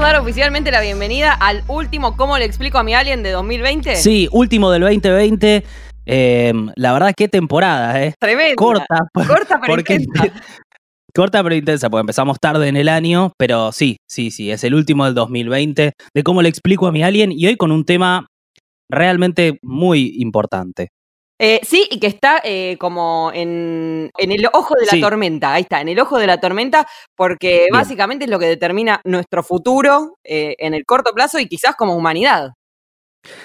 podemos dar oficialmente la bienvenida al último ¿Cómo le explico a mi alien de 2020? Sí, último del 2020. Eh, la verdad, qué temporada, ¿eh? Tremenda. Corta. Corta pero porque- intensa. Corta pero intensa, porque empezamos tarde en el año, pero sí, sí, sí, es el último del 2020, de cómo le explico a mi alien, y hoy con un tema realmente muy importante. Eh, sí, y que está eh, como en, en el ojo de la Sí. tormenta, ahí está, en el ojo de la tormenta, porque Bien. básicamente es lo que determina nuestro futuro eh, en el corto plazo y quizás como humanidad.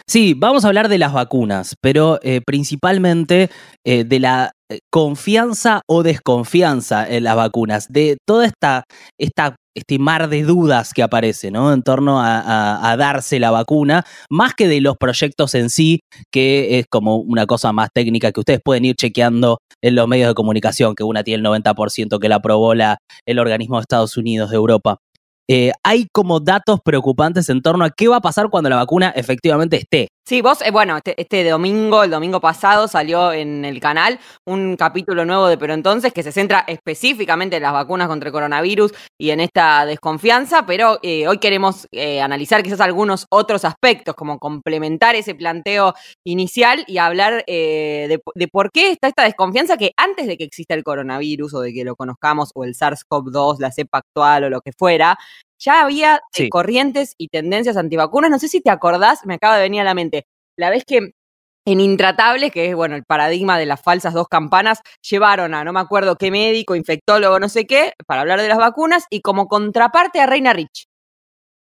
Sí, vamos a hablar de las vacunas, pero eh, principalmente eh, de la eh, confianza o desconfianza en las vacunas, de toda esta, esta este mar de dudas que aparece, ¿no? En torno a, a- darse la vacuna, más que de los proyectos en sí, que es como una cosa más técnica que ustedes pueden ir chequeando en los medios de comunicación, que una tiene el 90% que la aprobó la, el organismo de Estados Unidos de Europa. Eh, hay como datos preocupantes en torno a qué va a pasar cuando la vacuna efectivamente esté. Sí, vos, eh, bueno, este, este domingo, el domingo pasado, salió en el canal un capítulo nuevo de Pero entonces que se centra específicamente en las vacunas contra el coronavirus y en esta desconfianza, pero eh, hoy queremos eh, analizar quizás algunos otros aspectos, como complementar ese planteo inicial y hablar eh, de, de por qué está esta desconfianza que antes de que exista el coronavirus o de que lo conozcamos o el SARS-CoV-2, la cepa actual o lo que fuera, ya había eh, Sí. corrientes y tendencias antivacunas. No sé si te acordás, me acaba de venir a la mente, la vez que en Intratables, que es bueno el paradigma de las falsas dos campanas, llevaron a no me acuerdo qué médico, infectólogo, no sé qué, para hablar de las vacunas y como contraparte a Reina Rich.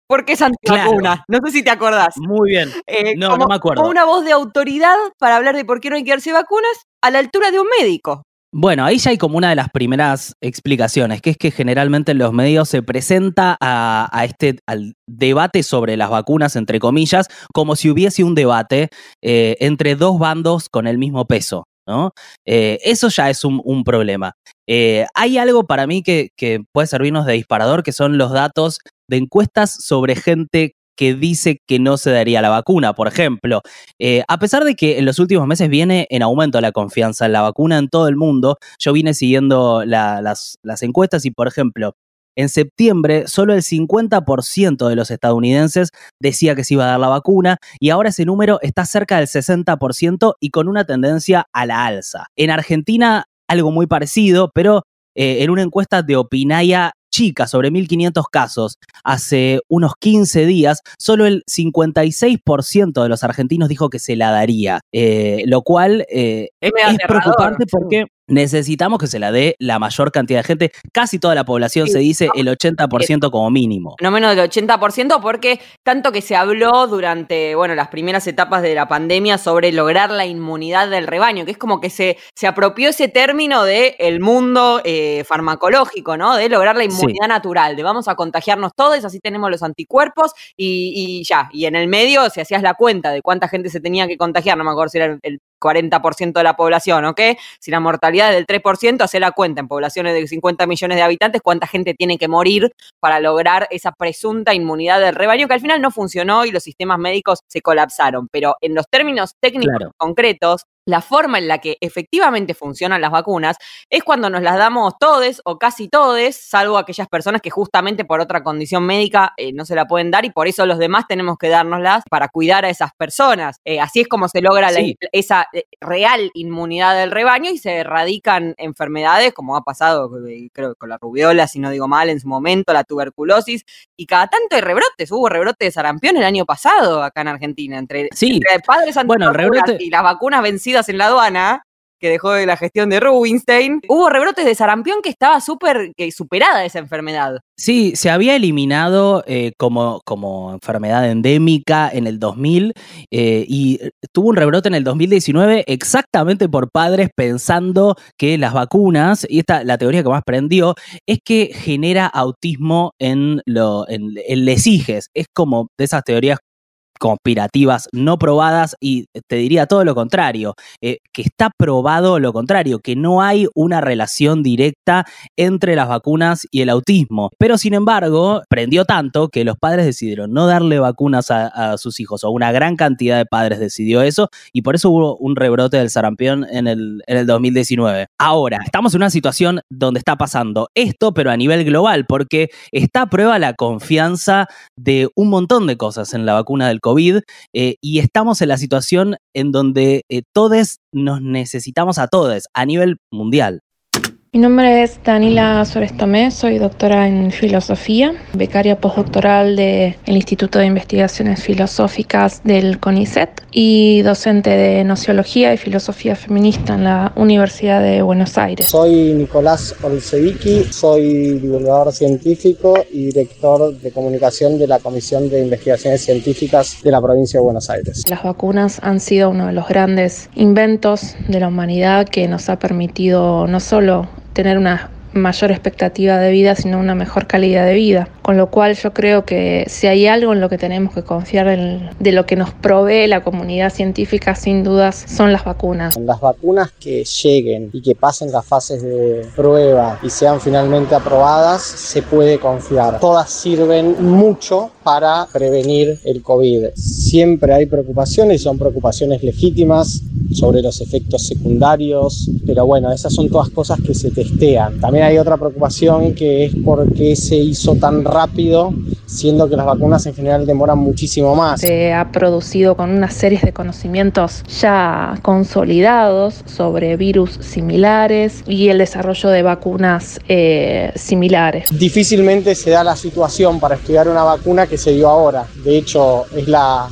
Porque es antivacuna. No sé si te acordás. Muy bien. Eh, No, como, no me acuerdo. como una voz de autoridad para hablar de por qué no hay que darse vacunas a la altura de un médico. Bueno, ahí ya hay como una de las primeras explicaciones, que es que generalmente en los medios se presenta a, este al debate sobre las vacunas, entre comillas, como si hubiese un debate eh, entre dos bandos con el mismo peso. ¿no? Eh, eso ya es un, un problema. Eh, hay algo para mí que, que puede servirnos de disparador, que son los datos de encuestas sobre gente que dice que no se daría la vacuna. Por ejemplo, eh, a pesar de que en los últimos meses viene en aumento la confianza en la vacuna en todo el mundo, yo vine siguiendo la- las, las encuestas y, por ejemplo, en septiembre solo el 50% de los estadounidenses decía que se iba a dar la vacuna y ahora ese número está cerca del 60% y con una tendencia a la alza. En Argentina algo muy parecido, pero eh, en una encuesta de Opinaya chica sobre 1.500 casos hace unos 15 días, solo el 56% de los argentinos dijo que se la daría, eh, lo cual eh, Es preocupante porque necesitamos que se la dé la mayor cantidad de gente, casi toda la población Sí, se dice no, el 80% como mínimo. no menos del 80%, porque tanto que se habló durante, bueno, las primeras etapas de la pandemia sobre lograr la inmunidad del rebaño, que es como que se, se apropió ese término de el mundo eh, farmacológico, ¿no? De lograr la inmunidad natural, de vamos a contagiarnos todos, así tenemos los anticuerpos y, y ya. Y en el medio, si hacías la cuenta de cuánta gente se tenía que contagiar, no me acuerdo si era el, el 40% de la población, ¿ok? Si la mortalidad es del 3%, hace la cuenta en poblaciones de 50 millones de habitantes, cuánta gente tiene que morir para lograr esa presunta inmunidad del rebaño, que al final no funcionó y los sistemas médicos se colapsaron. Pero en los términos técnicos Claro. concretos, la forma en la que efectivamente funcionan las vacunas es cuando nos las damos todes o casi todes, salvo aquellas personas que justamente por otra condición médica eh, no se la pueden dar y por eso los demás tenemos que dárnoslas para cuidar a esas personas. Eh, así es como se logra la- esa eh, real inmunidad del rebaño y se erradican enfermedades como ha pasado, creo, con la rubiola, si no digo mal, en su momento, la tuberculosis, y cada tanto hay rebrotes. Hubo rebrote de sarampión el año pasado acá en Argentina, entre, Sí, entre padres Bueno, rebrote- y las vacunas vencidas en la aduana, que dejó de la gestión de Rubinstein, hubo rebrotes de sarampión que estaba súper superada esa enfermedad. Sí, se había eliminado eh, como, como enfermedad endémica en el 2000 eh, y tuvo un rebrote en el 2019 exactamente por padres pensando que las vacunas, y esta la teoría que más prendió, es que genera autismo en, lo, en, en. Es como de esas teorías conspirativas no probadas y te diría todo lo contrario, eh, que está probado lo contrario, que no hay una relación directa entre las vacunas y el autismo. Pero sin embargo, prendió tanto que los padres decidieron no darle vacunas a, sus hijos, o una gran cantidad de padres decidió eso, y por eso hubo un rebrote del sarampión en el, en el 2019. Ahora, estamos en una situación donde está pasando esto, pero a nivel global, porque está a prueba la confianza de un montón de cosas en la vacuna del COVID eh, y estamos en la situación en donde eh, todos nos necesitamos a todos a nivel mundial. Mi nombre es Danila Suárez Tomé, soy doctora en filosofía, becaria postdoctoral del Instituto de Investigaciones Filosóficas del CONICET y docente de Nociología y Filosofía Feminista en la Universidad de Buenos Aires. Soy Nicolás Olsevicki, soy divulgador científico y director de comunicación de la Comisión de Investigaciones Científicas de la provincia de Buenos Aires. Las vacunas han sido uno de los grandes inventos de la humanidad que nos ha permitido no solo tener una mayor expectativa de vida, sino una mejor calidad de vida. Con lo cual yo creo que si hay algo en lo que tenemos que confiar de lo que nos provee la comunidad científica, sin dudas, son las vacunas. Las vacunas que lleguen y que pasen las fases de prueba y sean finalmente aprobadas, se puede confiar. Todas sirven mucho para prevenir el COVID. Siempre hay preocupaciones y son preocupaciones legítimas sobre los efectos secundarios, pero bueno, esas son todas cosas que se testean. También hay otra preocupación que es por qué se hizo tan rápido, siendo que las vacunas en general demoran muchísimo más. Se ha producido con una serie de conocimientos ya consolidados sobre virus similares y el desarrollo de vacunas eh, similares. Difícilmente se da la situación para estudiar una vacuna que se dio ahora. De hecho, es la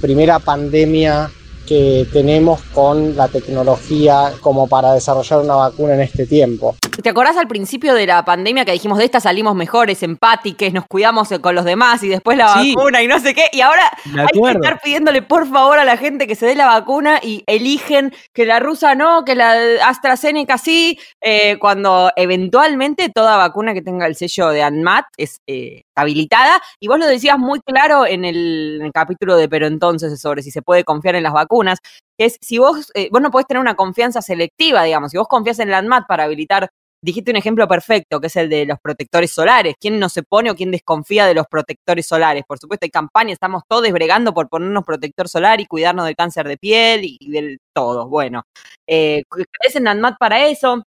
primera pandemia que tenemos con la tecnología como para desarrollar una vacuna en este tiempo. ¿Te acordás al principio de la pandemia que dijimos de esta salimos mejores, empáticos, nos cuidamos con los demás y después la vacuna y no sé qué? Y ahora hay que estar pidiéndole por favor a la gente que se dé la vacuna y eligen que la rusa no, que la AstraZeneca sí, eh, cuando eventualmente toda vacuna que tenga el sello de ANMAT es eh, habilitada. Y vos lo decías muy claro en el, capítulo de Pero entonces sobre si se puede confiar en las vacunas, que es si vos, eh, vos no podés tener una confianza selectiva, digamos, si vos confías en la ANMAT para habilitar dijiste un ejemplo perfecto, que es el de los protectores solares. ¿Quién no se pone o quién desconfía de los protectores solares? Por supuesto, hay campaña, estamos todos bregando por ponernos protector solar y cuidarnos del cáncer de piel y del todo. Bueno, eh, ¿crees en ANMAT para eso?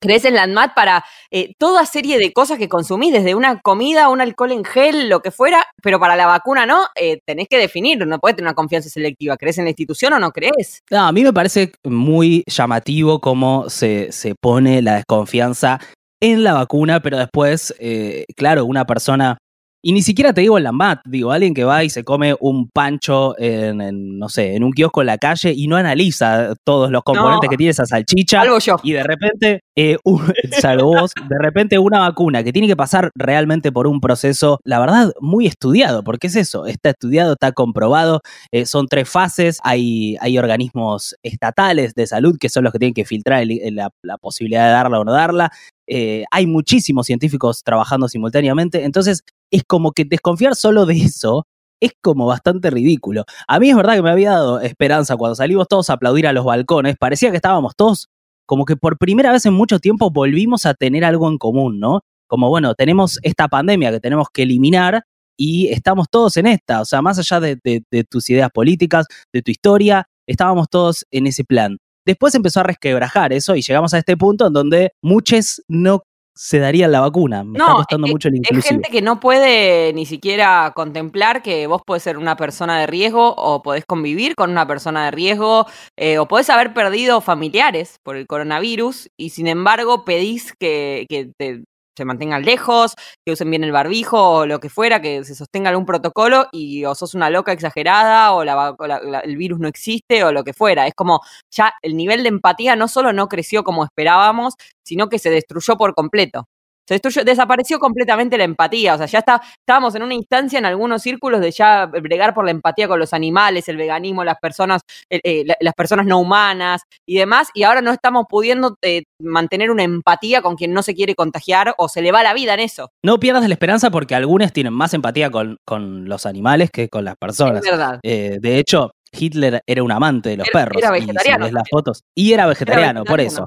Crees en la ANMAT para eh, toda serie de cosas que consumís, desde una comida, un alcohol en gel, lo que fuera, pero para la vacuna no, eh, tenés que definir, no puedes tener una confianza selectiva. ¿Crees en la institución o no crees? No, a mí me parece muy llamativo cómo se, se pone la desconfianza en la vacuna, pero después, eh, claro, una persona y ni siquiera te digo en la MAT, digo, alguien que va y se come un pancho en, no sé, en un kiosco en la calle y no analiza todos los componentes que tiene esa salchicha. Salvo yo. Y de repente, eh, de repente una vacuna que tiene que pasar realmente por un proceso, la verdad, muy estudiado, porque es eso, está estudiado, está comprobado, eh, son tres fases, hay, hay organismos estatales de salud que son los que tienen que filtrar la, la posibilidad de darla o no darla, eh, hay muchísimos científicos trabajando simultáneamente, entonces es como que desconfiar solo de eso es como bastante ridículo. A mí es verdad que me había dado esperanza cuando salimos todos a aplaudir a los balcones, parecía que estábamos todos como que por primera vez en mucho tiempo volvimos a tener algo en común, ¿no? Como bueno, tenemos esta pandemia que tenemos que eliminar y estamos todos en esta, o sea, más allá de tus ideas políticas, de tu historia, estábamos todos en ese plan. Después empezó a resquebrajar eso y llegamos a este punto en donde muchos no se darían la vacuna. Me está costando mucho el inclusive. Es gente que no puede ni siquiera contemplar que vos podés ser una persona de riesgo o podés convivir con una persona de riesgo eh, o podés haber perdido familiares por el coronavirus y sin embargo pedís que, que te se mantengan lejos, que usen bien el barbijo o lo que fuera, que se sostenga algún protocolo y o sos una loca exagerada o, el virus no existe o lo que fuera. Es como ya el nivel de empatía no solo no creció como esperábamos, sino que se destruyó por completo. Se destruyó, desapareció completamente la empatía. O sea, ya está, estábamos en una instancia en algunos círculos de ya bregar por la empatía con los animales, el veganismo, las personas, eh, las personas no humanas y demás. Y ahora no estamos pudiendo eh, mantener una empatía con quien no se quiere contagiar o se le va la vida en eso. No pierdas la esperanza porque algunos tienen más empatía con, con los animales que con las personas. Es verdad. Eh, de hecho, Hitler era un amante de los perros. Era vegetariano. Y las fotos. Y era vegetariano, por eso.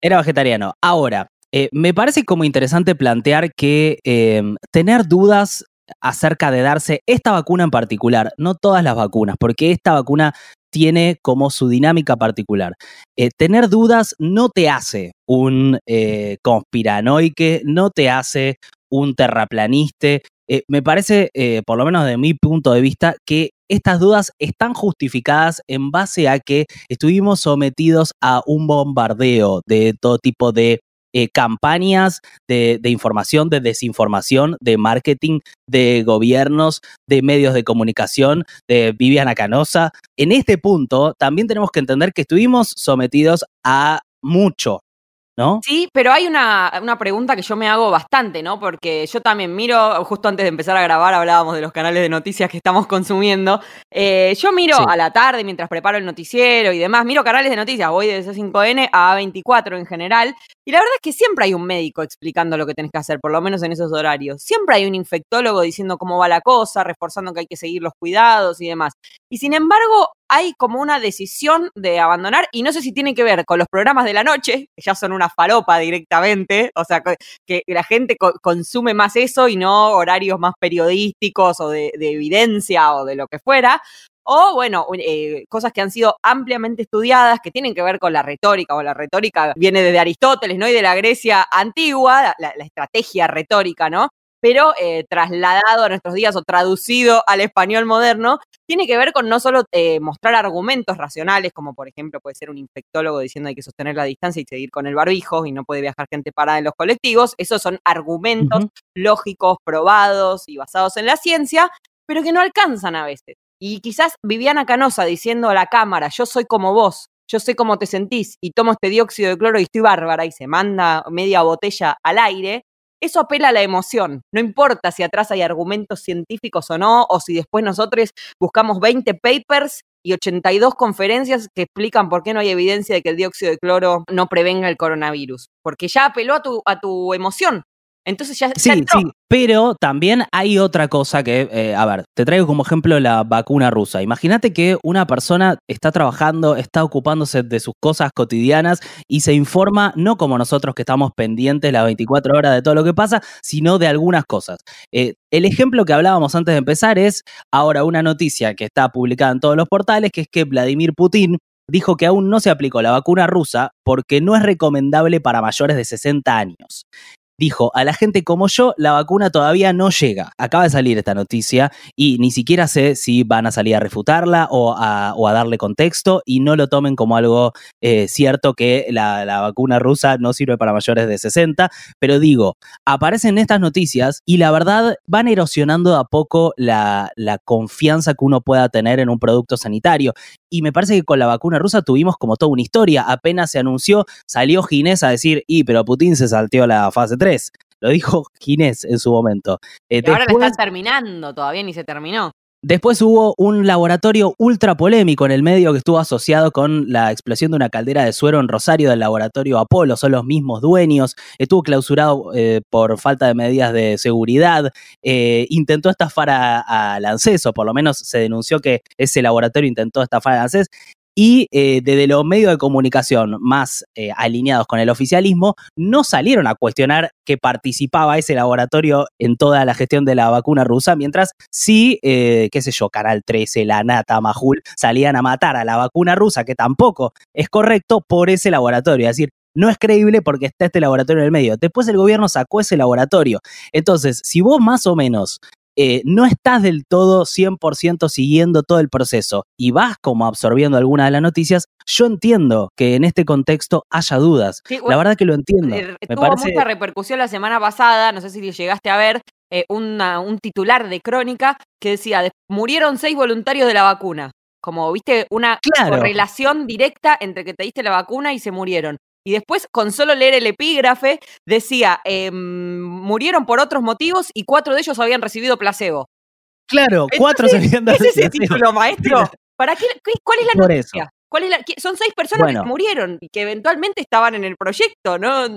Era vegetariano. Ahora, eh, me parece como interesante plantear que em, tener dudas acerca de darse esta vacuna en particular, no todas las vacunas, porque esta vacuna tiene como su dinámica particular. Eh, tener dudas no te hace un eh, conspiranoique, no te hace un terraplaniste. me parece, por lo menos de mi punto de vista, que estas dudas están justificadas en base a que estuvimos sometidos a un bombardeo de todo tipo de eh, campañas de, información, de desinformación, de marketing, de gobiernos, de medios de comunicación, de Viviana Canosa. En este punto también tenemos que entender que estuvimos sometidos a mucho, ¿no? Sí, pero hay una, pregunta que yo me hago bastante, ¿no? Porque yo también miro, justo antes de empezar a grabar hablábamos de los canales de noticias que estamos consumiendo. Eh, yo miro a la tarde mientras preparo el noticiero y demás, miro canales de noticias, voy de C5N a A24 en general, y la verdad es que siempre hay un médico explicando lo que tenés que hacer, por lo menos en esos horarios. Siempre hay un infectólogo diciendo cómo va la cosa, reforzando que hay que seguir los cuidados y demás. Y sin embargo, hay como una decisión de abandonar, y no sé si tiene que ver con los programas de la noche, que ya son una falopa directamente, o sea, que la gente consume más eso y no horarios más periodísticos o de, evidencia o de lo que fuera, o bueno, eh, cosas que han sido ampliamente estudiadas, que tienen que ver con la retórica, o la retórica viene desde Aristóteles, ¿no? Y de la Grecia antigua, la estrategia retórica, ¿no? Pero eh, trasladado a nuestros días o traducido al español moderno, tiene que ver con no solo eh, mostrar argumentos racionales, como por ejemplo puede ser un infectólogo diciendo hay que sostener la distancia y seguir con el barbijo y no puede viajar gente parada en los colectivos, esos son argumentos lógicos, probados y basados en la ciencia, pero que no alcanzan a veces. Y quizás Viviana Canosa diciendo a la cámara, yo soy como vos, yo sé cómo te sentís y tomo este dióxido de cloro y estoy bárbara y se manda media botella al aire, eso apela a la emoción. No importa si atrás hay argumentos científicos o no, o si después nosotros buscamos 20 papers y 82 conferencias que explican por qué no hay evidencia de que el dióxido de cloro no prevenga el coronavirus. Porque ya apeló a tu, a tu emoción. Entonces ya, sí, sí, pero también hay otra cosa que, eh, a ver, te traigo como ejemplo la vacuna rusa. Imagínate que una persona está trabajando, está ocupándose de sus cosas cotidianas y se informa, no como nosotros que estamos pendientes las 24 horas de todo lo que pasa, sino de algunas cosas. Eh, el ejemplo que hablábamos antes de empezar es ahora una noticia que está publicada en todos los portales, que es que Vladimir Putin dijo que aún no se aplicó la vacuna rusa porque no es recomendable para mayores de 60 años dijo, a la gente como yo, la vacuna todavía no llega. Acaba de salir esta noticia y ni siquiera sé si van a salir a refutarla o a, darle contexto y no lo tomen como algo eh, cierto que la, vacuna rusa no sirve para mayores de 60, pero digo, aparecen estas noticias y la verdad van erosionando a poco la, la confianza que uno pueda tener en un producto sanitario. Y me parece que con la vacuna rusa tuvimos como toda una historia. Apenas se anunció, salió Ginés a decir, y pero Putin se salteó la fase 3. Lo dijo Ginés en su momento. Eh, ahora lo están terminando, todavía ni se terminó. Después hubo un laboratorio ultra polémico en el medio que estuvo asociado con la explosión de una caldera de suero en Rosario del laboratorio Apolo. Son los mismos dueños. Estuvo clausurado eh, por falta de medidas de seguridad. Eh, intentó estafar a, a Lanceso, por lo menos se denunció que ese laboratorio intentó estafar a Lanceso y eh, desde los medios de comunicación más eh, alineados con el oficialismo no salieron a cuestionar que participaba ese laboratorio en toda la gestión de la vacuna rusa, mientras sí, eh, qué sé yo, Canal 13, La Nata, Majul, salían a matar a la vacuna rusa, que tampoco es correcto por ese laboratorio. Es decir, no es creíble porque está este laboratorio en el medio. Después el gobierno sacó ese laboratorio. Entonces, si vos más o menos eh, no estás del todo 100% siguiendo todo el proceso y vas como absorbiendo alguna de las noticias, yo entiendo que en este contexto haya dudas. la verdad que lo entiendo. Eh, tuvo mucha repercusión la semana pasada, no sé si llegaste a ver, eh, un titular de crónica que decía, murieron seis voluntarios de la vacuna. Como, viste, una relación directa entre que te diste la vacuna y se murieron. Y después, con solo leer el epígrafe, decía, em, murieron por otros motivos y cuatro de ellos habían recibido placebo. Claro, cuatro se habían dado ¿Qué es ese placebo. título, maestro? ¿Para qué, ¿Cuál es la Por noticia? ¿Cuál es la- qué- son seis personas Bueno. que murieron y que eventualmente estaban en el proyecto, ¿no?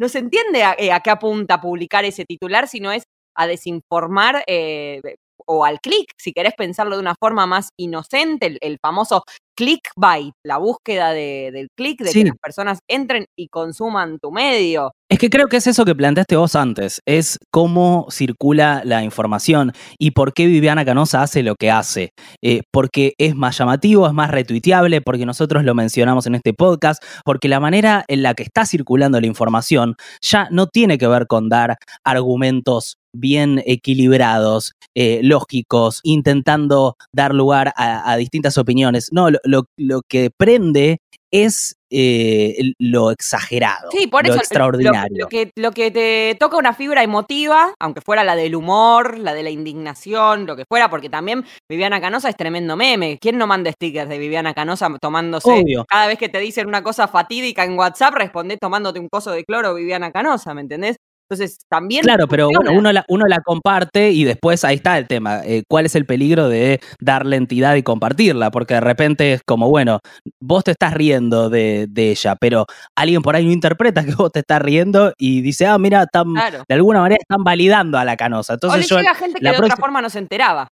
No se entiende a, eh, a qué apunta publicar ese titular, sino es a desinformar eh, o al clic, si querés pensarlo de una forma más inocente, el, el famoso clickbait, la búsqueda de- del clic, de Sí. que las personas entren y consuman tu medio. Es que creo que es eso que planteaste vos antes, es cómo circula la información y por qué Viviana Canosa hace lo que hace. Eh, porque es más llamativo, es más retuiteable, porque nosotros lo mencionamos en este podcast, porque la manera en la que está circulando la información ya no tiene que ver con dar argumentos bien equilibrados, eh, lógicos, intentando dar lugar a, distintas opiniones. No, lo, lo- lo que prende es eh, lo exagerado, Sí, por lo eso lo- extraordinario. Lo, que, lo que te toca una fibra emotiva, aunque fuera la del humor, la de la indignación, lo que fuera, porque también Viviana Canosa es tremendo meme. ¿Quién no manda stickers de Viviana Canosa tomándose? Obvio. Cada vez que te dicen una cosa fatídica en WhatsApp, respondés tomándote un coso de cloro Viviana Canosa, ¿me entendés? Entonces, también. Claro, pero bueno, uno la, uno la comparte y después ahí está el tema. eh, ¿Cuál es el peligro de darle entidad y compartirla? Porque de repente es como, bueno, vos te estás riendo de, de ella, pero alguien por ahí no interpreta que vos te estás riendo y dice, ah, mira, están- Claro. de alguna manera están validando a la canosa. o Entonces le yo, llega a gente que la de otra forma no se enteraba.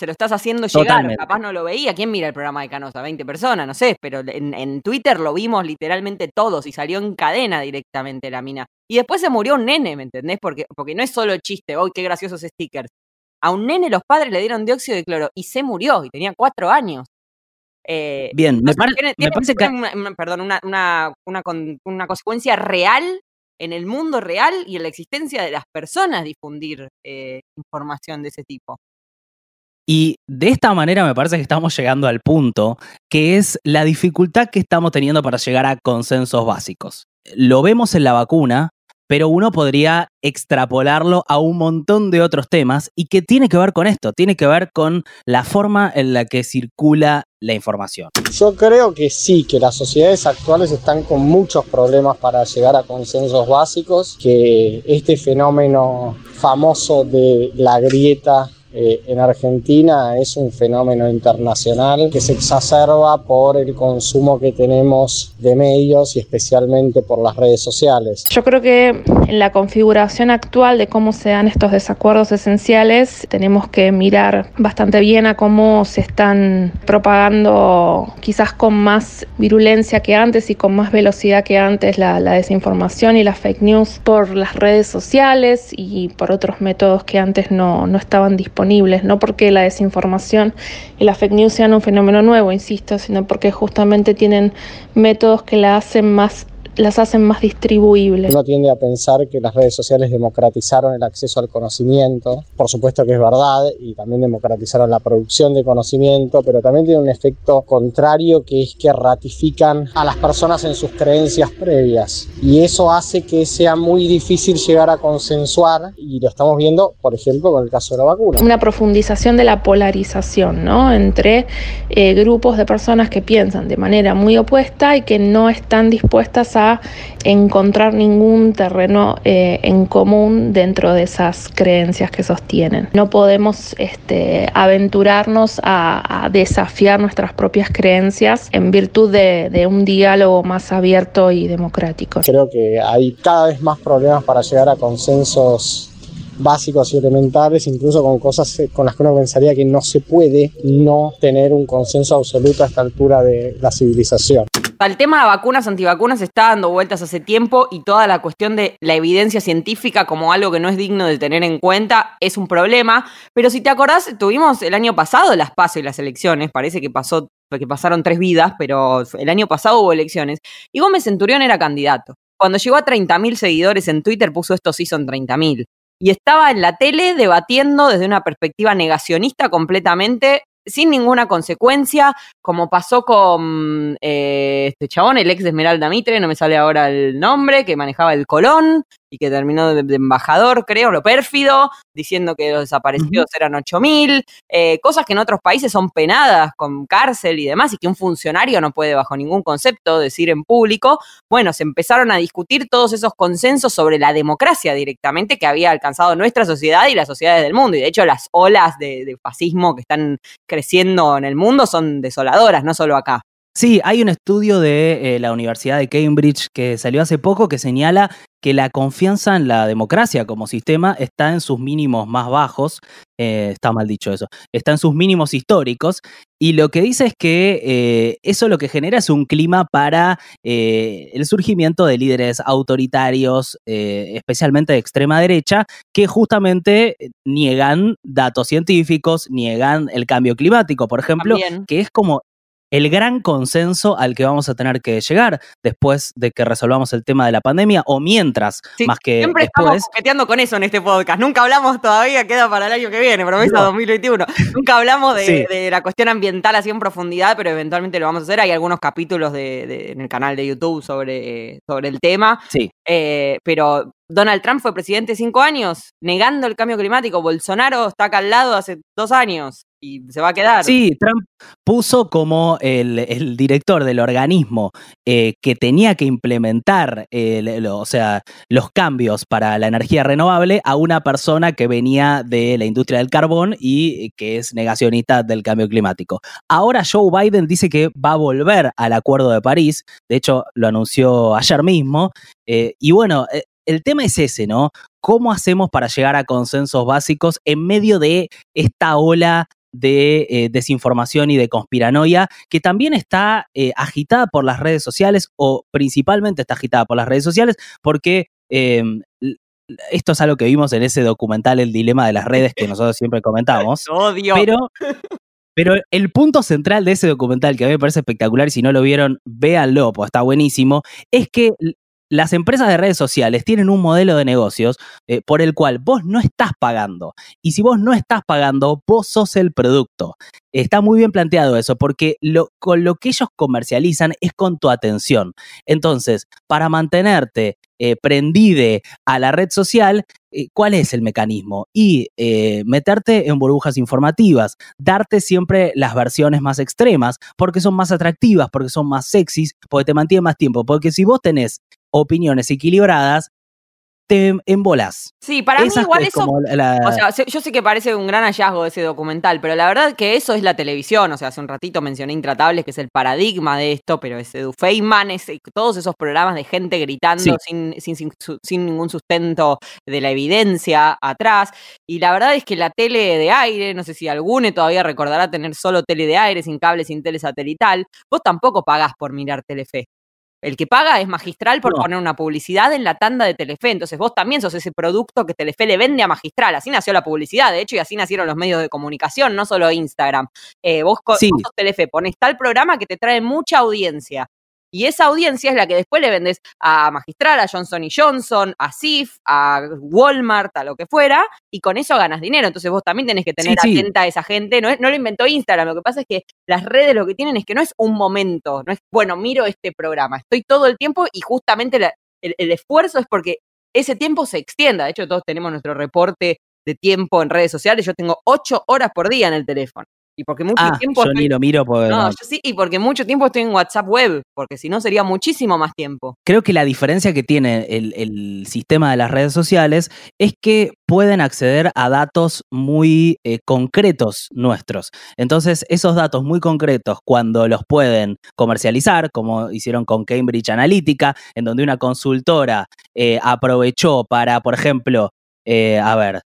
Se lo estás haciendo llegar, Totalmente. capaz no lo veía. ¿Quién mira el programa de Canosa? 20 personas, no sé, pero en, en Twitter lo vimos literalmente todos y salió en cadena directamente la mina. Y después se murió un nene, ¿me entendés? Porque, porque no es solo chiste, hoy qué graciosos stickers. A un nene los padres le dieron dióxido de cloro y se murió y tenía cuatro años. Eh, Bien, me, tiene- me parece que... tiene una- una- perdón, una, una, una con- una consecuencia real en el mundo real y en la existencia de las personas difundir eh, información de ese tipo. Y de esta manera me parece que estamos llegando al punto que es la dificultad que estamos teniendo para llegar a consensos básicos. Lo vemos en la vacuna, pero uno podría extrapolarlo a un montón de otros temas y que tiene que ver con esto, tiene que ver con la forma en la que circula la información. Yo creo que sí, que las sociedades actuales están con muchos problemas para llegar a consensos básicos, que este fenómeno famoso de la grieta eh, en Argentina es un fenómeno internacional que se exacerba por el consumo que tenemos de medios y especialmente por las redes sociales. Yo creo que en la configuración actual de cómo se dan estos desacuerdos esenciales, tenemos que mirar bastante bien a cómo se están propagando quizás con más virulencia que antes y con más velocidad que antes la, la desinformación y las fake news por las redes sociales y por otros métodos que antes no, no estaban disponibles. No porque la desinformación y la fake news sean un fenómeno nuevo, insisto, sino porque justamente tienen métodos que la hacen más las hacen más distribuibles. Uno tiende a pensar que las redes sociales democratizaron el acceso al conocimiento, por supuesto que es verdad, y también democratizaron la producción de conocimiento, pero también tiene un efecto contrario que es que ratifican a las personas en sus creencias previas. Y eso hace que sea muy difícil llegar a consensuar, y lo estamos viendo, por ejemplo, con el caso de la vacuna. Una profundización de la polarización, ¿no? Entre eh, grupos de personas que piensan de manera muy opuesta y que no están dispuestas a encontrar ningún terreno eh, en común dentro de esas creencias que sostienen. No podemos este, aventurarnos a, desafiar nuestras propias creencias en virtud de, de un diálogo más abierto y democrático. Creo que hay cada vez más problemas para llegar a consensos básicos y elementales, incluso con cosas con las que uno pensaría que no se puede no tener un consenso absoluto a esta altura de la civilización. El tema de vacunas, antivacunas está dando vueltas hace tiempo y toda la cuestión de la evidencia científica como algo que no es digno de tener en cuenta es un problema. Pero si te acordás, tuvimos el año pasado las PASO y las elecciones, parece que pasó que pasaron tres vidas, pero el año pasado hubo elecciones, y Gómez Centurión era candidato. Cuando llegó a 30.000 seguidores en Twitter puso estos sí son 30.000. Y estaba en la tele debatiendo desde una perspectiva negacionista completamente sin ninguna consecuencia, como pasó con eh, este chabón, el ex Esmeralda Mitre, no me sale ahora el nombre, que manejaba el Colón, y que terminó de, embajador, creo, lo pérfido, diciendo que los desaparecidos eran 8.000, eh, cosas que en otros países son penadas con cárcel y demás, y que un funcionario no puede bajo ningún concepto decir en público. Bueno, se empezaron a discutir todos esos consensos sobre la democracia directamente que había alcanzado nuestra sociedad y las sociedades del mundo. Y de hecho las olas de fascismo que están creciendo en el mundo son desoladoras, no solo acá. Sí, hay un estudio de eh, la Universidad de Cambridge que salió hace poco que señala que la confianza en la democracia como sistema está en sus mínimos más bajos, eh, está mal dicho eso, está en sus mínimos históricos, y lo que dice es que eh, eso lo que genera es un clima para el surgimiento de líderes autoritarios, especialmente de extrema derecha, que justamente niegan datos científicos, niegan el cambio climático, por ejemplo, que es como el gran consenso al que vamos a tener que llegar después de que resolvamos el tema de la pandemia o mientras, más que siempre estamos coqueteando con eso en este podcast. Nunca hablamos todavía, queda para el año que viene, promesa 2021. Nunca hablamos de, la cuestión ambiental así en profundidad, pero eventualmente lo vamos a hacer. Hay algunos capítulos de, en el canal de YouTube sobre, sobre el tema. Sí. Eh, pero Donald Trump fue presidente cinco años, negando el cambio climático. Bolsonaro está acá al lado hace dos años y se va a quedar. Sí, Trump puso como el, director del organismo eh, que tenía que implementar o sea, los cambios para la energía renovable a una persona que venía de la industria del carbón y que es negacionista del cambio climático. Ahora Joe Biden dice que va a volver al Acuerdo de París, de hecho lo anunció ayer mismo, eh, y bueno, eh, el tema es ese, ¿no? ¿Cómo hacemos para llegar a consensos básicos en medio de esta ola de eh, desinformación y de conspiranoia, que también está eh, agitada por las redes sociales o principalmente está agitada por las redes sociales porque em, esto es algo que vimos en ese documental El Dilema de las Redes que nosotros siempre comentamos. Odio. Pero, pero el punto central de ese documental, que a mí me parece espectacular y si no lo vieron, véanlo, pues está buenísimo, es que las empresas de redes sociales tienen un modelo de negocios eh, por el cual vos no estás pagando. Y si vos no estás pagando, vos sos el producto. Está muy bien planteado eso, porque con lo que ellos comercializan es con tu atención. Entonces, para mantenerte eh, prendide a la red social, eh, ¿cuál es el mecanismo? Y meterte en burbujas informativas, darte siempre las versiones más extremas, porque son más atractivas, porque son más sexys, porque te mantienen más tiempo. Porque si vos tenés opiniones equilibradas, te embolas. Sí, para mí igual eso. O sea, yo sé que parece un gran hallazgo ese documental, pero la verdad que eso es la televisión. O sea, hace un ratito mencioné Intratables, que es el paradigma de esto, pero es Edu Feynman, es eh, todos esos programas de gente gritando sin, sin, sin, ningún sustento de la evidencia atrás. Y la verdad es que la tele de aire, no sé si alguno todavía recordará tener solo tele de aire, sin cable, sin tele satelital, vos tampoco pagás por mirar Telefe. El que paga es magistral por poner una publicidad en la tanda de Telefe. Entonces vos también sos ese producto que Telefe le vende a magistral. Así nació la publicidad, de hecho, y así nacieron los medios de comunicación, no solo Instagram. Eh, vos, vos sos Telefe, pones tal programa que te trae mucha audiencia. Y esa audiencia es la que después le vendes a Magistral, a Johnson y Johnson, a SIF, a Walmart, a lo que fuera, y con eso ganas dinero. Entonces vos también tenés que tener atenta a esa gente. No, no lo inventó Instagram, lo que pasa es que las redes lo que tienen es que no es un momento, no es, bueno, miro este programa, estoy todo el tiempo y justamente el, el esfuerzo es porque ese tiempo se extienda. De hecho, todos tenemos nuestro reporte de tiempo en redes sociales. Yo tengo ocho horas por día en el teléfono. Y porque mucho ah, tiempo. Yo ni lo miro porque. No, yo sí, y porque mucho tiempo estoy en WhatsApp web, porque si no sería muchísimo más tiempo. Creo que la diferencia que tiene el, sistema de las redes sociales es que pueden acceder a datos muy eh, concretos nuestros. Entonces, esos datos muy concretos, cuando los pueden comercializar, como hicieron con Cambridge Analytica, en donde una consultora eh, aprovechó para, por ejemplo, eh, a ver,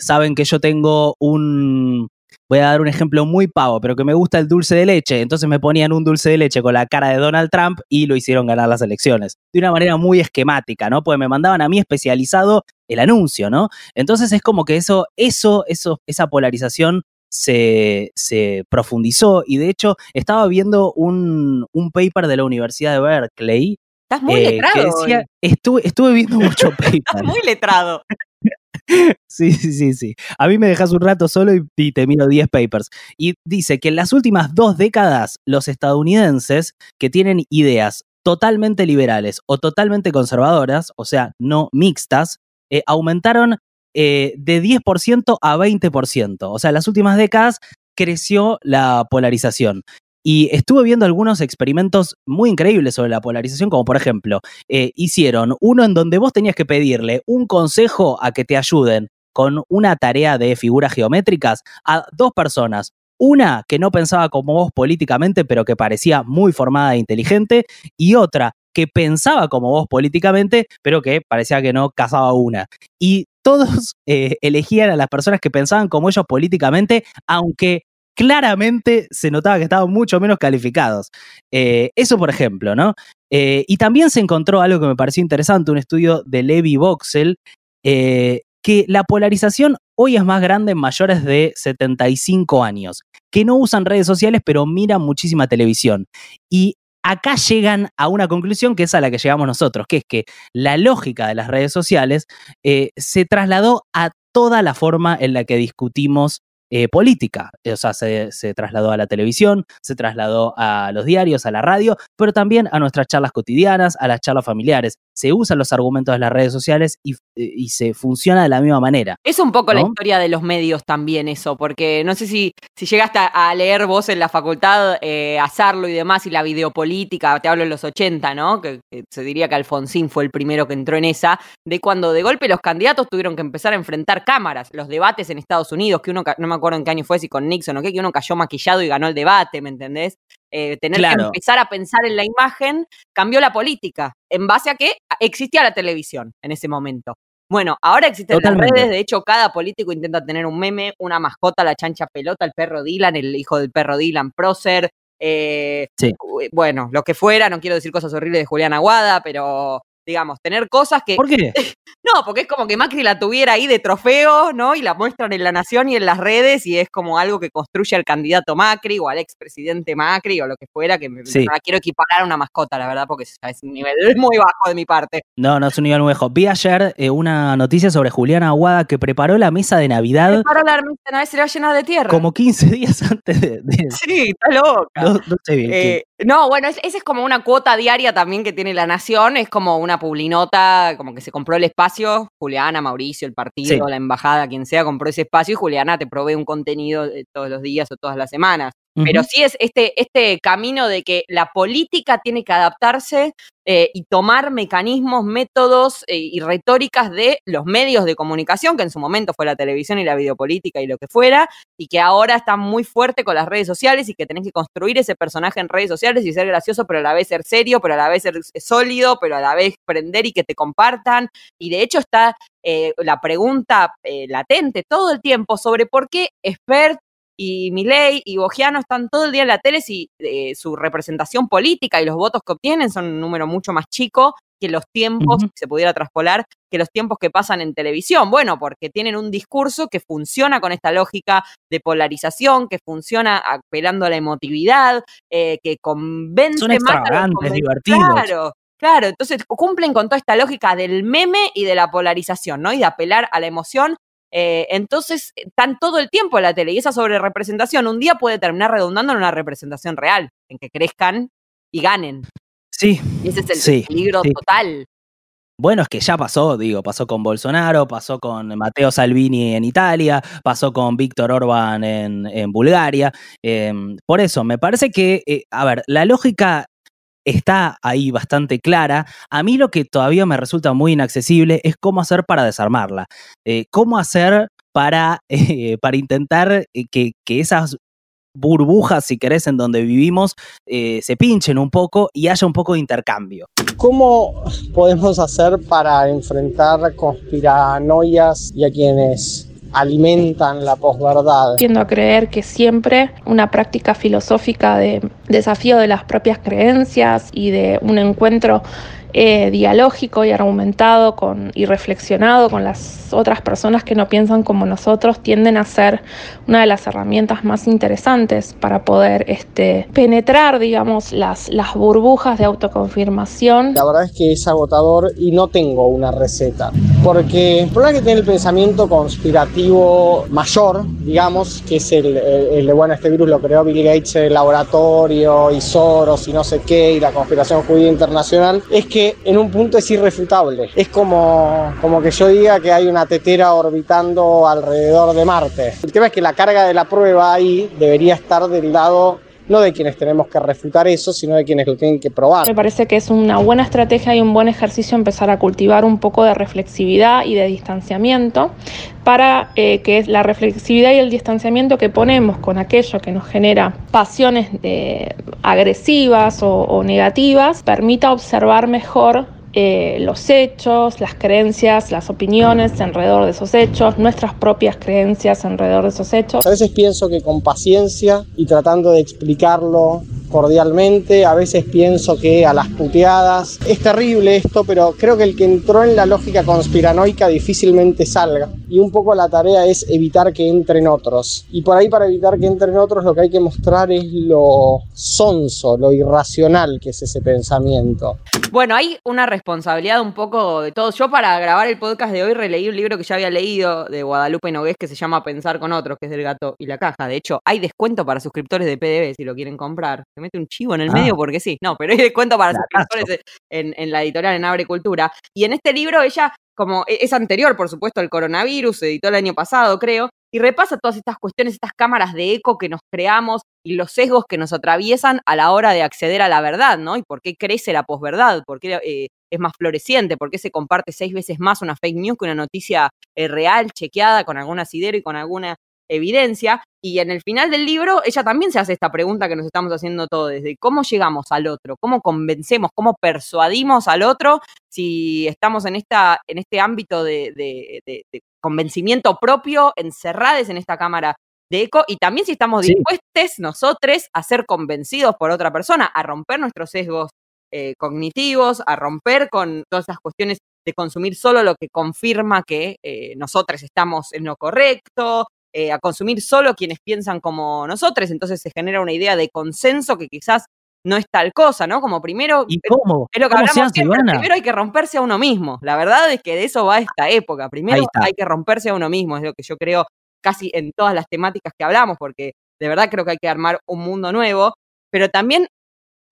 saben que yo tengo un, voy a dar un ejemplo muy pavo, pero que me gusta el dulce de leche. Entonces me ponían un dulce de leche con la cara de Donald Trump y lo hicieron ganar las elecciones. De una manera muy esquemática, ¿no? Pues me mandaban a mí especializado el anuncio, ¿no? Entonces es como que eso, eso, eso, esa polarización se, se, profundizó y de hecho estaba viendo un, un, paper de la Universidad de Berkeley. Estás muy eh, letrado. estuve, estuve viendo mucho paper. Estás muy letrado. Sí, sí, sí, sí. A mí me dejas un rato solo y, te miro 10 papers. Y dice que en las últimas dos décadas los estadounidenses que tienen ideas totalmente liberales o totalmente conservadoras, o sea, no mixtas, eh, aumentaron eh, de 10% a 20%. O sea, en las últimas décadas creció la polarización. Y estuve viendo algunos experimentos muy increíbles sobre la polarización, como por ejemplo, eh, hicieron uno en donde vos tenías que pedirle un consejo a que te ayuden con una tarea de figuras geométricas a dos personas. Una que no pensaba como vos políticamente, pero que parecía muy formada e inteligente, y otra que pensaba como vos políticamente, pero que parecía que no casaba una. Y todos eh, elegían a las personas que pensaban como ellos políticamente, aunque claramente se notaba que estaban mucho menos calificados. Eh, eso, por ejemplo, ¿no? Eh, y también se encontró algo que me pareció interesante, un estudio de Levi Voxel, que la polarización hoy es más grande en mayores de 75 años, que no usan redes sociales pero miran muchísima televisión. Y acá llegan a una conclusión que es a la que llegamos nosotros, que es que la lógica de las redes sociales eh, se trasladó a toda la forma en la que discutimos eh, política. O sea, se, trasladó a la televisión, se trasladó a los diarios, a la radio, pero también a nuestras charlas cotidianas, a las charlas familiares. Se usan los argumentos de las redes sociales y, y se funciona de la misma manera. Es un poco la historia de los medios también eso, porque no sé si, si llegaste a leer vos en la facultad, eh, hacerlo y demás, y la videopolítica, te hablo en los 80, ¿no? Que, se diría que Alfonsín fue el primero que entró en esa, de cuando de golpe los candidatos tuvieron que empezar a enfrentar cámaras, los debates en Estados Unidos, que uno, no me acuerdo en qué año fue, si con Nixon o qué, que uno cayó maquillado y ganó el debate, ¿me entendés? Eh, tener que empezar a pensar en la imagen cambió la política, en base a que existía la televisión en ese momento. Bueno, ahora existen las redes, de hecho cada político intenta tener un meme, una mascota, la chancha pelota, el perro Dylan, el hijo del perro Dylan, Prócer, eh, bueno, lo que fuera, no quiero decir cosas horribles de Julián Aguada, pero digamos, tener cosas que... ¿Por qué? no, porque es como que Macri la tuviera ahí de trofeo, ¿no? Y la muestran en La Nación y en las redes y es como algo que construye al candidato Macri o al expresidente Macri o lo que fuera, que sí. no la quiero equiparar a una mascota, la verdad, porque es un nivel muy bajo de mi parte. No, no es un nivel muy bajo. Vi ayer eh, una noticia sobre Juliana Aguada que preparó la mesa de Navidad. Preparó la mesa de Navidad, se la llena de tierra. Como 15 días antes de... Sí, está loca. No, sé bien. Eh, no, bueno, esa es como una cuota diaria también que tiene La Nación, es como una publinota, como que se compró el espacio, Juliana, Mauricio, el partido, la embajada, quien sea, compró ese espacio y Juliana te provee un contenido todos los días o todas las semanas. Pero sí es este, este camino de que la política tiene que adaptarse eh, y tomar mecanismos, métodos eh, y retóricas de los medios de comunicación, que en su momento fue la televisión y la videopolítica y lo que fuera, y que ahora está muy fuerte con las redes sociales y que tenés que construir ese personaje en redes sociales y ser gracioso, pero a la vez ser serio, pero a la vez ser sólido, pero a la vez prender y que te compartan. Y de hecho está eh, la pregunta latente todo el tiempo sobre por qué Expert y Milei y Bogiano están todo el día en la tele y eh, su representación política y los votos que obtienen son un número mucho más chico que los tiempos, si se pudiera traspolar, que los tiempos que pasan en televisión. Bueno, porque tienen un discurso que funciona con esta lógica de polarización, que funciona apelando a la emotividad, eh, que convence son extravagantes, divertidos. Claro, Claro, entonces cumplen con toda esta lógica del meme y de la polarización, ¿no? Y de apelar a la emoción eh, entonces, están todo el tiempo en la tele y esa sobrerepresentación un día puede terminar redundando en una representación real, en que crezcan y ganen. Sí. Y ese es el peligro total. Bueno, es que ya pasó, digo, pasó con Bolsonaro, pasó con Matteo Salvini en Italia, pasó con Víctor Orban en, Bulgaria. Em, por eso, me parece que, eh, a ver, la lógica está ahí bastante clara. A mí lo que todavía me resulta muy inaccesible es cómo hacer para desarmarla. Eh, cómo hacer para, eh, para intentar eh, que, esas burbujas, si querés, en donde vivimos, se pinchen un poco y haya un poco de intercambio. ¿Cómo podemos hacer para enfrentar conspiranoias y a quienes alimentan la posverdad. Tiendo a creer que siempre una práctica filosófica de desafío de las propias creencias y de un encuentro eh, dialógico y argumentado con, y reflexionado con las otras personas que no piensan como nosotros tienden a ser una de las herramientas más interesantes para poder este, penetrar, digamos, las, las burbujas de autoconfirmación. La verdad es que es agotador y no tengo una receta, porque el problema que tiene el pensamiento conspirativo mayor, digamos, que es el, el, de, bueno, este virus lo creó Bill Gates el laboratorio y Soros y no sé qué, y la conspiración judía internacional, es que en un punto es irrefutable. Es como, como que yo diga que hay una tetera orbitando alrededor de Marte. El tema es que la carga de la prueba ahí debería estar del lado no de quienes tenemos que refutar eso, sino de quienes lo tienen que probar. Me parece que es una buena estrategia y un buen ejercicio empezar a cultivar un poco de reflexividad y de distanciamiento para eh, que la reflexividad y el distanciamiento que ponemos con aquello que nos genera pasiones de, agresivas o, o negativas permita observar mejor eh, los hechos, las creencias, las opiniones alrededor de esos hechos, nuestras propias creencias alrededor de esos hechos. A veces pienso que con paciencia y tratando de explicarlo cordialmente, a veces pienso que a las puteadas. Es terrible esto, pero creo que el que entró en la lógica conspiranoica difícilmente salga. Y un poco la tarea es evitar que entren otros. Y por ahí para evitar que entren otros lo que hay que mostrar es lo sonso, lo irracional que es ese pensamiento. Bueno, hay una responsabilidad un poco de todos. Yo para grabar el podcast de hoy releí un libro que ya había leído de Guadalupe Nogués que se llama Pensar con otros, que es del gato y la caja. De hecho, hay descuento para suscriptores de PDB si lo quieren comprar. Se mete un chivo en el medio porque sí. No, pero hay descuento para suscriptores en, en, la editorial en Abre Cultura. Y en este libro ella como e, es anterior, por supuesto, al coronavirus, se editó el año pasado, creo, y repasa todas estas cuestiones, estas cámaras de eco que nos creamos y los sesgos que nos atraviesan a la hora de acceder a la verdad, ¿no? Y por qué crece la posverdad, por qué eh, es más floreciente, por qué se comparte seis veces más una fake news que una noticia eh, real, chequeada, con algún asidero y con alguna evidencia. Y en el final del libro, ella también se hace esta pregunta que nos estamos haciendo todos, desde cómo llegamos al otro, cómo convencemos, cómo persuadimos al otro si estamos en, esta, en este ámbito de, convencimiento propio, encerrados en esta cámara de eco, y también si estamos dispuestos nosotros a ser convencidos por otra persona, a romper nuestros sesgos eh, cognitivos, a romper con todas estas cuestiones de consumir solo lo que confirma que eh, nosotros estamos en lo correcto, eh, a consumir solo quienes piensan como nosotros, entonces se genera una idea de consenso que quizás no es tal cosa, ¿no? Como primero, ¿Y cómo? es lo que hablamos siempre, primero hay que romperse a uno mismo. La verdad es que de eso va esta época. Primero hay que romperse a uno mismo, es lo que yo creo casi en todas las temáticas que hablamos, porque de verdad creo que hay que armar un mundo nuevo, pero también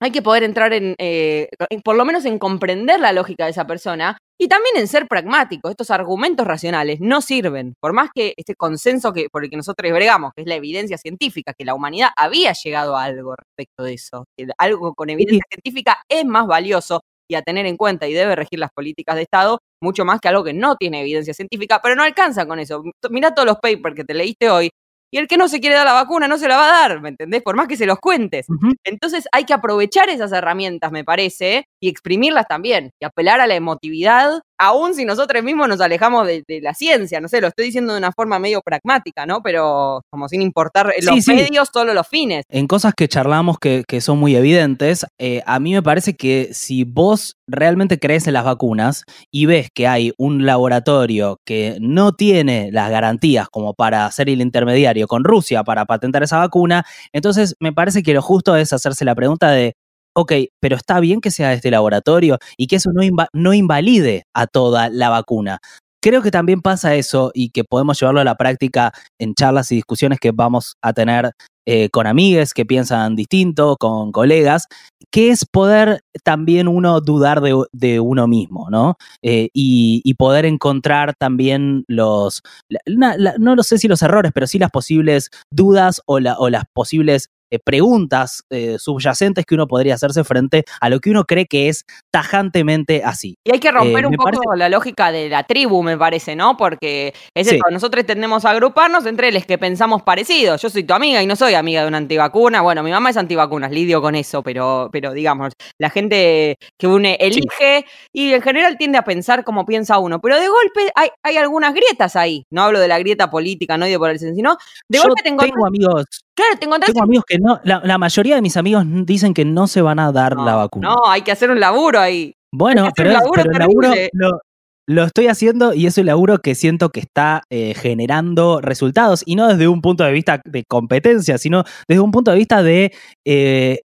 hay que poder entrar en, eh, por lo menos en comprender la lógica de esa persona y también en ser pragmático. Estos argumentos racionales no sirven, por más que este consenso que, por el que nosotros bregamos, que es la evidencia científica, que la humanidad había llegado a algo respecto de eso, que algo con evidencia científica es más valioso y a tener en cuenta y debe regir las políticas de Estado mucho más que algo que no tiene evidencia científica, pero no alcanza con eso. Mira todos los papers que te leíste hoy y el que no se quiere dar la vacuna no se la va a dar, ¿me entendés? Por más que se los cuentes. Entonces hay que aprovechar esas herramientas, me parece, y exprimirlas también, y apelar a la emotividad, aun si nosotros mismos nos alejamos de, la ciencia, no sé, lo estoy diciendo de una forma medio pragmática, ¿no? Pero como sin importar los medios, solo los fines. En cosas que charlamos que, son muy evidentes, eh, a mí me parece que si vos realmente crees en las vacunas y ves que hay un laboratorio que no tiene las garantías como para ser el intermediario con Rusia para patentar esa vacuna, entonces me parece que lo justo es hacerse la pregunta de, ok, pero está bien que sea este laboratorio y que eso no, no invalide a toda la vacuna. Creo que también pasa eso y que podemos llevarlo a la práctica en charlas y discusiones que vamos a tener eh, con amigues que piensan distinto, con colegas, que es poder también uno dudar de, uno mismo, ¿no? Eh, y, poder encontrar también los, no lo sé si los errores, pero sí las posibles dudas o las posibles eh, preguntas eh, subyacentes que uno podría hacerse frente a lo que uno cree que es tajantemente así. Y hay que romper eh, un poco la lógica de la tribu, me parece, ¿no? Porque es nosotros tendemos a agruparnos entre los que pensamos parecidos. Yo soy tu amiga y no soy amiga de una antivacuna. Bueno, mi mamá es antivacunas, lidio con eso, pero, pero digamos, la gente que une elige y en general tiende a pensar como piensa uno. Pero de golpe hay, hay algunas grietas ahí. No hablo de la grieta política, no digo por el sino de golpe tengo, tengo amigos Claro, te Tengo amigos que no, la, mayoría de mis amigos dicen que no se van a dar la vacuna. No, hay que hacer un laburo ahí. Bueno, pero, es- laburo pero el laburo lo, lo estoy haciendo y es un laburo que siento que está eh, generando resultados y no desde un punto de vista de competencia, sino desde un punto de vista de... eh,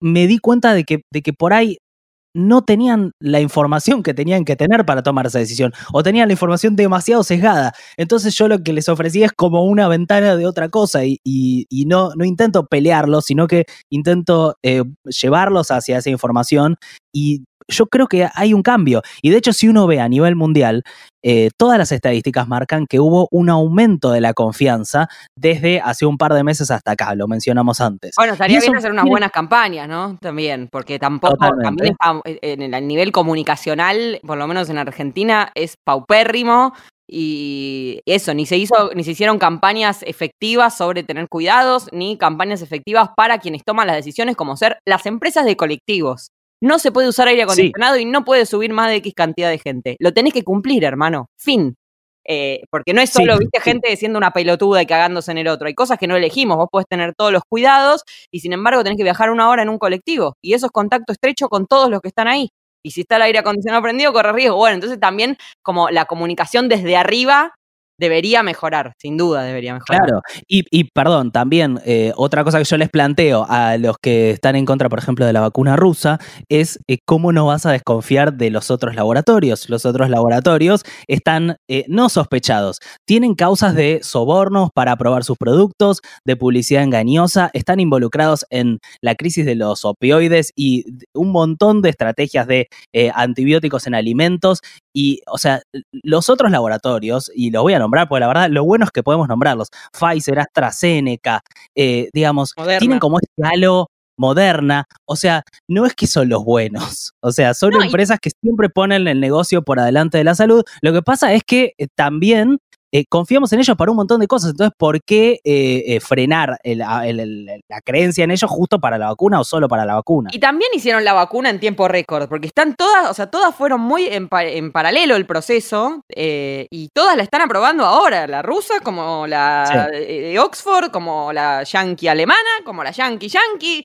me di cuenta de que, de que por ahí no tenían la información que tenían que tener para tomar esa decisión o tenían la información demasiado sesgada. Entonces yo lo que les ofrecí es como una ventana de otra cosa y, y- no, no intento pelearlos, sino que intento eh, llevarlos hacia esa información y yo creo que hay un cambio. Y de hecho si uno ve a nivel mundial, eh, todas las estadísticas marcan que hubo un aumento de la confianza desde hace un par de meses hasta acá, lo mencionamos antes. Bueno, estaría bien hacer unas tiene- buenas campañas, ¿no? También, porque tampoco, también está, eh, en el a nivel comunicacional, por lo menos en Argentina, es paupérrimo y eso, ni se hizo, ni se hicieron campañas efectivas sobre tener cuidados, ni campañas efectivas para quienes toman las decisiones, como ser las empresas de colectivos. No se puede usar aire acondicionado y no puede subir más de X cantidad de gente. Lo tenés que cumplir, hermano. Fin. Eh, porque no es Sí, solo, viste, sí. gente siendo una pelotuda y cagándose en el otro. Hay cosas que no elegimos. Vos podés tener todos los cuidados y sin embargo tenés que viajar una hora en un colectivo. Y eso es contacto estrecho con todos los que están ahí. Y si está el aire acondicionado prendido, corre riesgo. Bueno, entonces también como la comunicación desde arriba debería mejorar, sin duda debería mejorar. Claro, y, y perdón, también eh, otra cosa que yo les planteo a los que están en contra, por ejemplo, de la vacuna rusa, es eh, cómo no vas a desconfiar de los otros laboratorios. Los otros laboratorios están eh, no sospechados, tienen causas de sobornos para aprobar sus productos, de publicidad engañosa, están involucrados en la crisis de los opioides y un montón de estrategias de antibióticos en alimentos. Y, o sea, los otros laboratorios, y los voy a nombrar, porque la verdad, lo bueno es que podemos nombrarlos. Pfizer, AstraZeneca, eh, digamos, Moderna. tienen como este halo moderna. O sea, no es que son los buenos. O sea, son No, y- empresas que siempre ponen el negocio por adelante de la salud. Lo que pasa es que eh, también eh, confiamos en ellos para un montón de cosas. Entonces, ¿por qué eh, eh, frenar el- a- el- el- la creencia en ellos justo para la vacuna o solo para la vacuna? Y también hicieron la vacuna en tiempo récord, porque están todas, o sea, todas fueron muy en, pa- en paralelo el proceso eh, y todas la están aprobando ahora, la rusa como la Sí. de Oxford, como la yankee alemana, como la yankee yankee,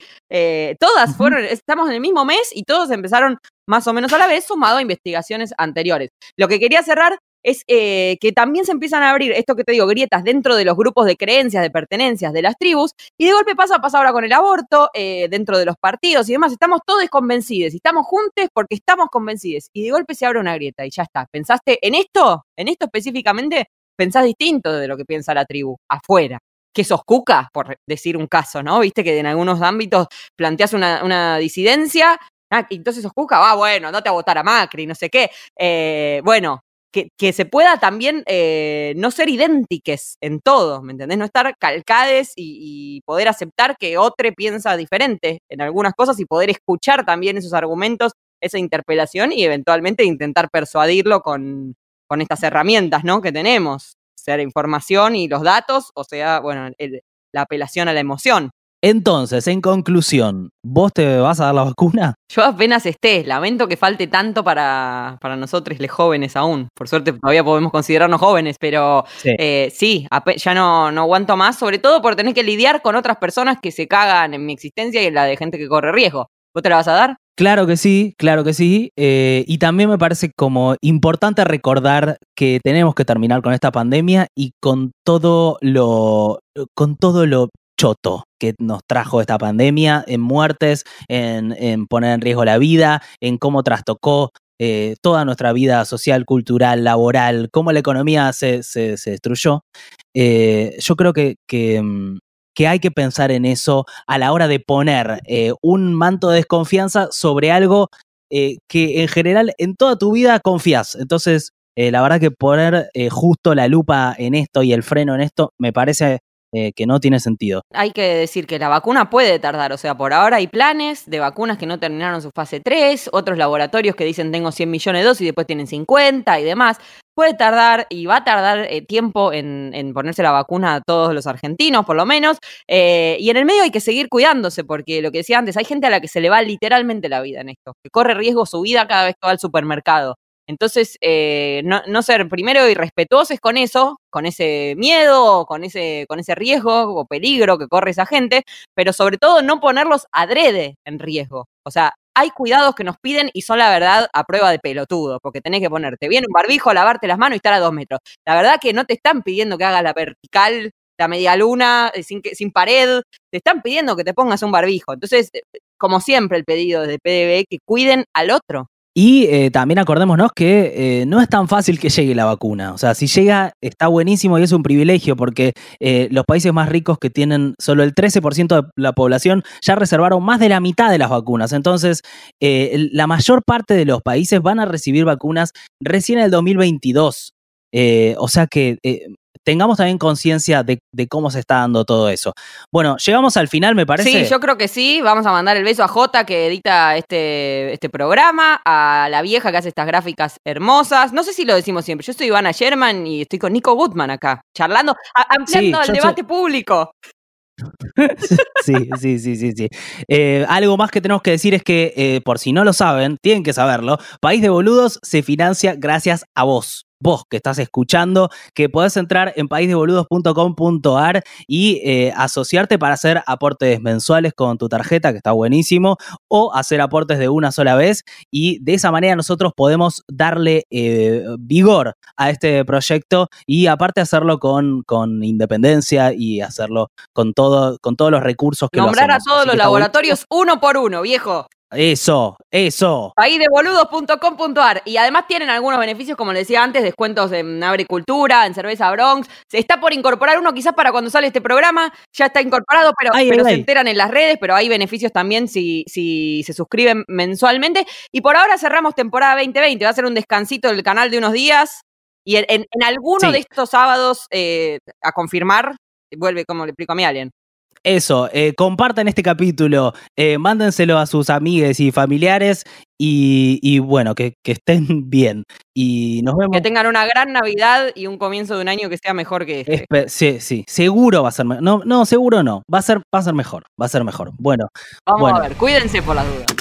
todas fueron, estamos en el mismo mes y todos empezaron más o menos a la vez, sumado a investigaciones anteriores. Lo que quería cerrar es eh, que también se empiezan a abrir, esto que te digo, grietas dentro de los grupos de creencias, de pertenencias de las tribus, y de golpe pasa, pasa ahora con el aborto, eh, dentro de los partidos y demás, estamos todos convencidos, y estamos juntos porque estamos convencidos, y de golpe se abre una grieta y ya está. ¿Pensaste en esto? ¿En esto específicamente? Pensás distinto de lo que piensa la tribu, afuera. Que sos cuca, por decir un caso, ¿no? Viste que en algunos ámbitos planteas una, una disidencia, ah, entonces sos cuca, va, bueno, andate a votar a Macri, no sé qué. Eh, bueno, que, que se pueda también eh, no ser idénticas en todo, ¿me entendés? No estar calcades y, y poder aceptar que otro piensa diferente en algunas cosas y poder escuchar también esos argumentos, esa interpelación y eventualmente intentar persuadirlo con, con estas herramientas, ¿no? Que tenemos, sea la información y los datos, o sea, bueno, el- la apelación a la emoción. Entonces, en conclusión, ¿vos te vas a dar la vacuna? Yo apenas esté, lamento que falte tanto para, para nosotros, los jóvenes aún. Por suerte todavía podemos considerarnos jóvenes, pero Sí. eh, sí, ya no, no aguanto más, sobre todo por tener que lidiar con otras personas que se cagan en mi existencia y en la de gente que corre riesgo. ¿Vos te la vas a dar? Claro que sí, claro que sí. eh, y también me parece como importante recordar que tenemos que terminar con esta pandemia y con todo lo, con todo lo choto que nos trajo esta pandemia, en muertes, en, poner en riesgo la vida, en cómo trastocó eh, toda nuestra vida social, cultural, laboral, cómo la economía se, se- destruyó. Eh, yo creo que, mm, que hay que pensar en eso a la hora de poner eh, un manto de desconfianza sobre algo que en general en toda tu vida confías. Entonces, la verdad que poner justo la lupa en esto y el freno en esto me parece eh, que no tiene sentido. Hay que decir que la vacuna puede tardar, o sea, por ahora hay planes de vacunas que no terminaron su fase 3, otros laboratorios que dicen tengo 100 millones de dosis y después tienen 50 y demás. Puede tardar y va a tardar eh, tiempo en, ponerse la vacuna a todos los argentinos, por lo menos. Eh, y en el medio hay que seguir cuidándose, porque lo que decía antes, hay gente a la que se le va literalmente la vida en esto, que corre riesgo su vida cada vez que va al supermercado. Entonces, eh, no, ser primero irrespetuosos con eso, con ese miedo, con ese, con ese riesgo o peligro que corre esa gente, pero sobre todo no ponerlos adrede en riesgo. O sea, hay cuidados que nos piden y son la verdad a prueba de pelotudo, porque tenés que ponerte bien un barbijo, lavarte las manos y estar a dos metros. La verdad que no te están pidiendo que hagas la vertical, la media luna, eh, sin, sin pared, te están pidiendo que te pongas un barbijo. Entonces, eh, como siempre, el pedido de PDB, que cuiden al otro. Y eh, también acordémonos que eh, no es tan fácil que llegue la vacuna. O sea, si llega, está buenísimo y es un privilegio porque eh, los países más ricos que tienen solo el 13% de la población ya reservaron más de la mitad de las vacunas. Entonces, la mayor parte de los países van a recibir vacunas recién en el 2022. o sea que tengamos también conciencia de, cómo se está dando todo eso. Bueno, llegamos al final, me parece. Sí, yo creo que sí. Vamos a mandar el beso a Jota que edita este, este programa, a la vieja que hace estas gráficas hermosas. No sé si lo decimos siempre. Yo soy Ivana Sherman y estoy con Nico Goodman acá, charlando, ampliando el debate público. sí, sí, sí, sí, sí. Eh, algo más que tenemos que decir es que, eh, por si no lo saben, tienen que saberlo, País de Boludos se financia gracias a vos vos que estás escuchando, que podés entrar en paisdeboludos.com.ar y eh, asociarte para hacer aportes mensuales con tu tarjeta, que está buenísimo, o hacer aportes de una sola vez y de esa manera nosotros podemos darle eh, vigor a este proyecto y aparte hacerlo con, con independencia y hacerlo con, todo, con todos los recursos que Nombrar a todos los laboratorios uno por uno, viejo. Eso, eso. Paísdeboludos.com.ar. Y además tienen algunos beneficios, como les decía antes, descuentos en agricultura, en cerveza Bronx. Se está por incorporar uno, quizás para cuando sale este programa, ya está incorporado, pero, se enteran en las redes, pero hay beneficios también si, si se suscriben mensualmente. Y por ahora cerramos temporada 2020. Va a ser un descansito del canal de unos días. Y en, alguno de estos sábados, eh, a confirmar, vuelve como le explico a mi alien. Eso, eh, compartan este capítulo, eh, mándenselo a sus amigues y familiares y, bueno, que, estén bien. Y nos vemos. Que tengan una gran Navidad y un comienzo de un año que sea mejor que este. sí, sí, seguro va a ser mejor. No, no, seguro no. Va a ser, va a ser mejor. Va a ser mejor. Bueno. Vamos a ver, cuídense por las dudas.